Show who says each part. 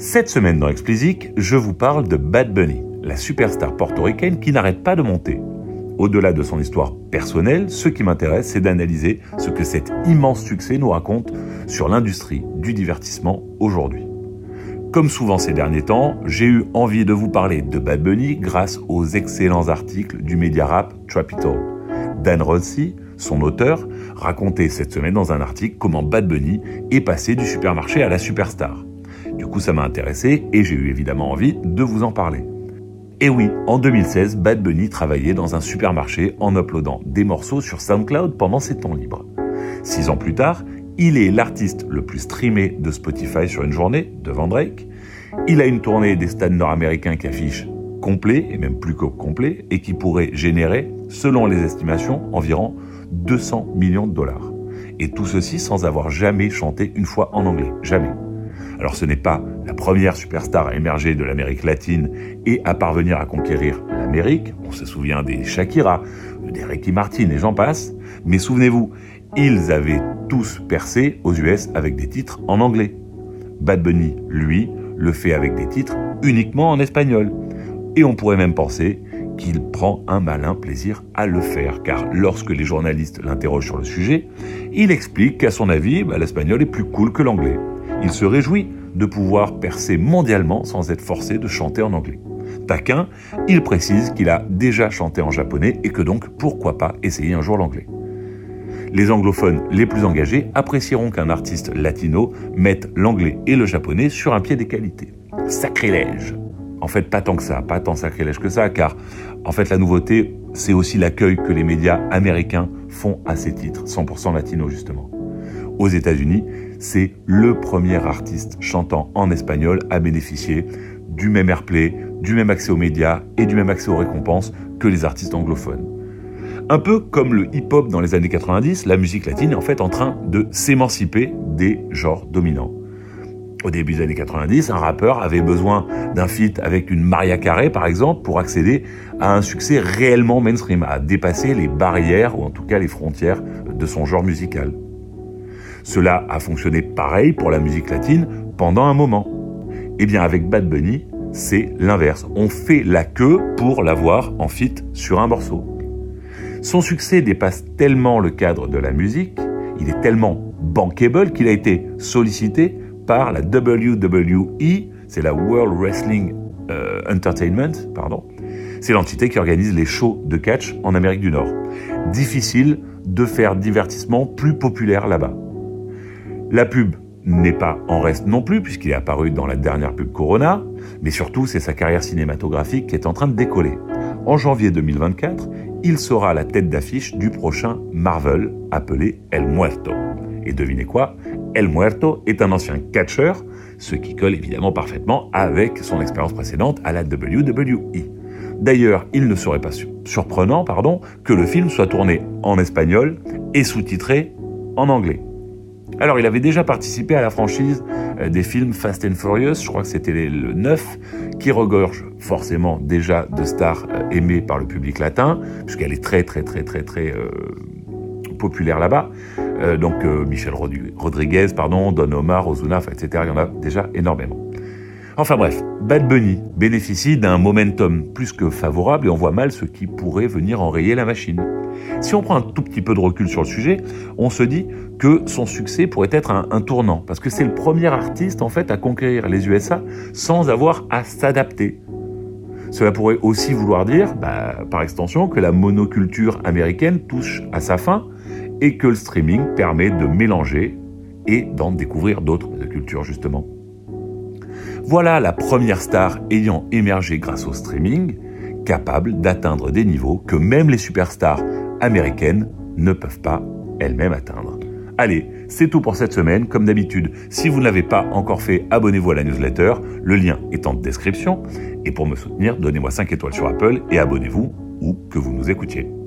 Speaker 1: Cette semaine dans Explicit, je vous parle de Bad Bunny, la superstar portoricaine qui n'arrête pas de monter. Au-delà de son histoire personnelle, ce qui m'intéresse, c'est d'analyser ce que cet immense succès nous raconte sur l'industrie du divertissement aujourd'hui. Comme souvent ces derniers temps, j'ai eu envie de vous parler de Bad Bunny grâce aux excellents articles du média rap Trapital. Dan Rossi, son auteur, racontait cette semaine dans un article comment Bad Bunny est passé du supermarché à la superstar. Du coup, ça m'a intéressé et j'ai eu évidemment envie de vous en parler. Et oui, en 2016, Bad Bunny travaillait dans un supermarché en uploadant des morceaux sur SoundCloud pendant ses temps libres. Six ans plus tard, il est l'artiste le plus streamé de Spotify sur une journée, devant Drake. Il a une tournée des stades nord-américains qui affiche complet, et même plus que complet, et qui pourrait générer, selon les estimations, environ 200 millions de dollars. Et tout ceci sans avoir jamais chanté une fois en anglais. Jamais. Alors ce n'est pas la première superstar à émerger de l'Amérique latine et à parvenir à conquérir l'Amérique. On se souvient des Shakira, des Ricky Martin et j'en passe. Mais souvenez-vous, ils avaient tous percé aux US avec des titres en anglais. Bad Bunny, lui, le fait avec des titres uniquement en espagnol. Et on pourrait même penser qu'il prend un malin plaisir à le faire, car lorsque les journalistes l'interrogent sur le sujet, il explique qu'à son avis, bah, l'espagnol est plus cool que l'anglais. Il se réjouit de pouvoir percer mondialement sans être forcé de chanter en anglais. Taquin, il précise qu'il a déjà chanté en japonais et que donc pourquoi pas essayer un jour l'anglais. Les anglophones les plus engagés apprécieront qu'un artiste latino mette l'anglais et le japonais sur un pied d'égalité. Sacrilège En fait, pas tant que ça, pas tant sacrilège que ça, car en fait la nouveauté, c'est aussi l'accueil que les médias américains font à ces titres, 100% latino justement. Aux États-Unis, c'est le premier artiste chantant en espagnol à bénéficier du même airplay, du même accès aux médias et du même accès aux récompenses que les artistes anglophones. Un peu comme le hip-hop dans les années 90, la musique latine est en fait en train de s'émanciper des genres dominants. Au début des années 90, un rappeur avait besoin d'un feat avec une Maria Carey, par exemple, pour accéder à un succès réellement mainstream, à dépasser les barrières, ou en tout cas les frontières de son genre musical. Cela a fonctionné pareil pour la musique latine pendant un moment. Eh bien avec Bad Bunny, c'est l'inverse. On fait la queue pour l'avoir en fit sur un morceau. Son succès dépasse tellement le cadre de la musique, il est tellement bankable qu'il a été sollicité par la WWE, c'est la World Wrestling euh, Entertainment, pardon. C'est l'entité qui organise les shows de catch en Amérique du Nord. Difficile de faire divertissement plus populaire là-bas. La pub n'est pas en reste non plus, puisqu'il est apparu dans la dernière pub Corona, mais surtout c'est sa carrière cinématographique qui est en train de décoller. En janvier 2024, il sera la tête d'affiche du prochain Marvel appelé El Muerto. Et devinez quoi? El Muerto est un ancien catcheur, ce qui colle évidemment parfaitement avec son expérience précédente à la WWE. D'ailleurs, il ne serait pas surprenant pardon, que le film soit tourné en espagnol et sous-titré en anglais. Alors, il avait déjà participé à la franchise euh, des films Fast and Furious, je crois que c'était le 9, qui regorge forcément déjà de stars euh, aimées par le public latin, puisqu'elle est très très très très très euh, populaire là-bas. donc Michel Rodriguez, pardon, Don Omar, Ozuna, etc. Il y en a déjà énormément. Enfin bref, Bad Bunny bénéficie d'un momentum plus que favorable et on voit mal ce qui pourrait venir enrayer la machine. Si on prend un tout petit peu de recul sur le sujet, on se dit que son succès pourrait être un, tournant, parce que c'est le premier artiste en fait à conquérir les USA sans avoir à s'adapter. Cela pourrait aussi vouloir dire, bah, par extension, que la monoculture américaine touche à sa fin et que le streaming permet de mélanger et d'en découvrir d'autres cultures justement. Voilà la première star ayant émergé grâce au streaming, capable d'atteindre des niveaux que même les superstars américaines ne peuvent pas elles-mêmes atteindre. Allez, c'est tout pour cette semaine. Comme d'habitude, si vous ne l'avez pas encore fait, abonnez-vous à la newsletter. Le lien est en description. Et pour me soutenir, donnez-moi 5 étoiles sur Apple et abonnez-vous où que vous nous écoutiez.